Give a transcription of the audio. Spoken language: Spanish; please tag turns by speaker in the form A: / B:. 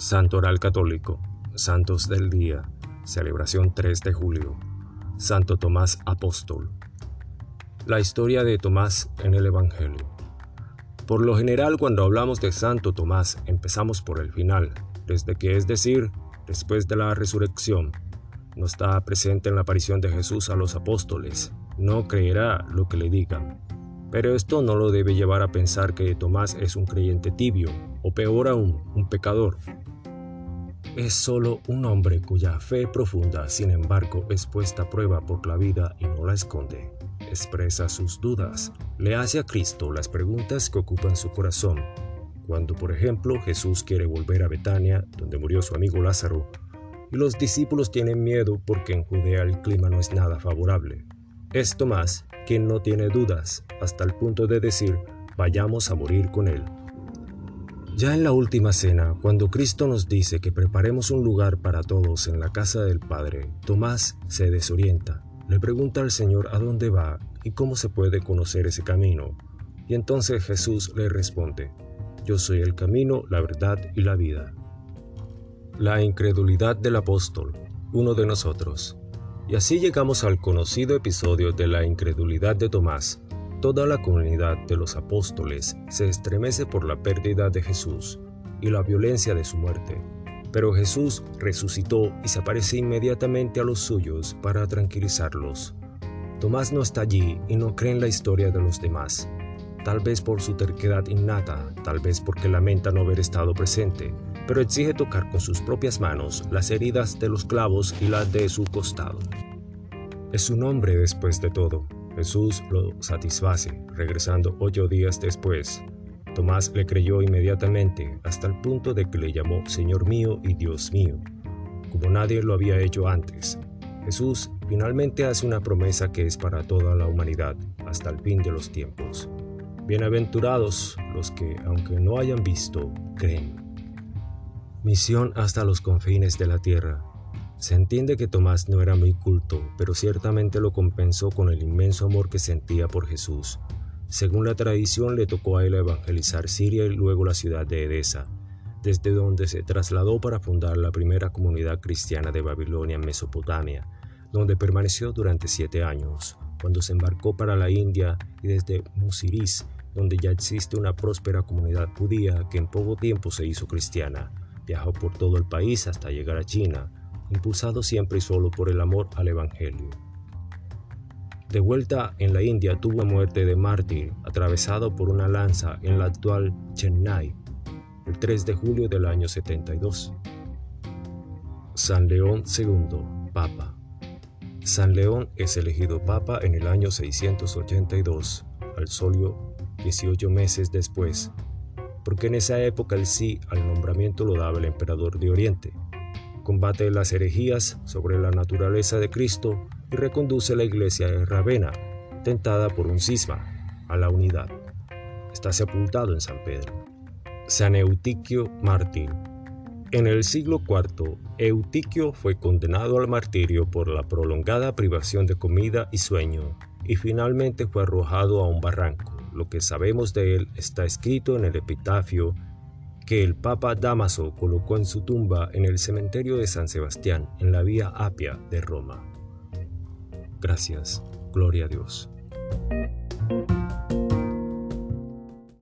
A: Santo Oral Católico, Santos del Día, celebración 3 de julio, Santo Tomás Apóstol. La historia de Tomás en el Evangelio. Por lo general cuando hablamos de Santo Tomás empezamos por el final, desde que es decir, después de la resurrección. No está presente en la aparición de Jesús a los apóstoles, no creerá lo que le digan. Pero esto no lo debe llevar a pensar que Tomás es un creyente tibio, o peor aún, un pecador, es solo un hombre cuya fe profunda, sin embargo, es puesta a prueba por la vida y no la esconde. Expresa sus dudas, le hace a Cristo las preguntas que ocupan su corazón. Cuando, por ejemplo, Jesús quiere volver a Betania, donde murió su amigo Lázaro, y los discípulos tienen miedo porque en Judea el clima no es nada favorable. Es Tomás quien no tiene dudas, hasta el punto de decir, vayamos a morir con él. Ya en la última cena, cuando Cristo nos dice que preparemos un lugar para todos en la casa del Padre, Tomás se desorienta. Le pregunta al Señor a dónde va y cómo se puede conocer ese camino. Y entonces Jesús le responde, Yo soy el camino, la verdad y la vida. La incredulidad del apóstol, uno de nosotros. Y así llegamos al conocido episodio de la incredulidad de Tomás, Toda la comunidad de los apóstoles se estremece por la pérdida de Jesús y la violencia de su muerte. Pero Jesús resucitó y se aparece inmediatamente a los suyos para tranquilizarlos. Tomás no está allí y no cree en la historia de los demás, tal vez por su terquedad innata, tal vez porque lamenta no haber estado presente, pero exige tocar con sus propias manos las heridas de los clavos y las de su costado. Es un hombre después de todo, Jesús lo satisface, regresando ocho días después. Tomás le creyó inmediatamente hasta el punto de que le llamó Señor mío y Dios mío, como nadie lo había hecho antes. Jesús finalmente hace una promesa que es para toda la humanidad, hasta el fin de los tiempos. Bienaventurados los que, aunque no hayan visto, creen. Misión hasta los confines de la tierra. Se entiende que Tomás no era muy culto, pero ciertamente lo compensó con el inmenso amor que sentía por Jesús. Según la tradición, le tocó a él evangelizar Siria y luego la ciudad de Edesa, desde donde se trasladó para fundar la primera comunidad cristiana de Babilonia en Mesopotamia, donde permaneció durante siete años, cuando se embarcó para la India y desde Musiris, donde ya existe una próspera comunidad judía que en poco tiempo se hizo cristiana. Viajó por todo el país hasta llegar a China, impulsado siempre y solo por el amor al Evangelio. De vuelta en la India tuvo muerte de mártir atravesado por una lanza en la actual Chennai el 3 de julio del año 72. San León II, Papa. San León es elegido Papa en el año 682, al solio 18 meses después, porque en esa época el sí al nombramiento lo daba el emperador de Oriente, combate las herejías sobre la naturaleza de Cristo y reconduce la iglesia de Ravenna, tentada por un cisma, a la unidad. Está sepultado en San Pedro. San Eutiquio mártir. En el siglo IV, Eutiquio fue condenado al martirio por la prolongada privación de comida y sueño, y finalmente fue arrojado a un barranco. Lo que sabemos de él está escrito en el epitafio que el Papa Damaso colocó en su tumba en el cementerio de San Sebastián, en la vía Apia de Roma. Gracias, gloria a Dios.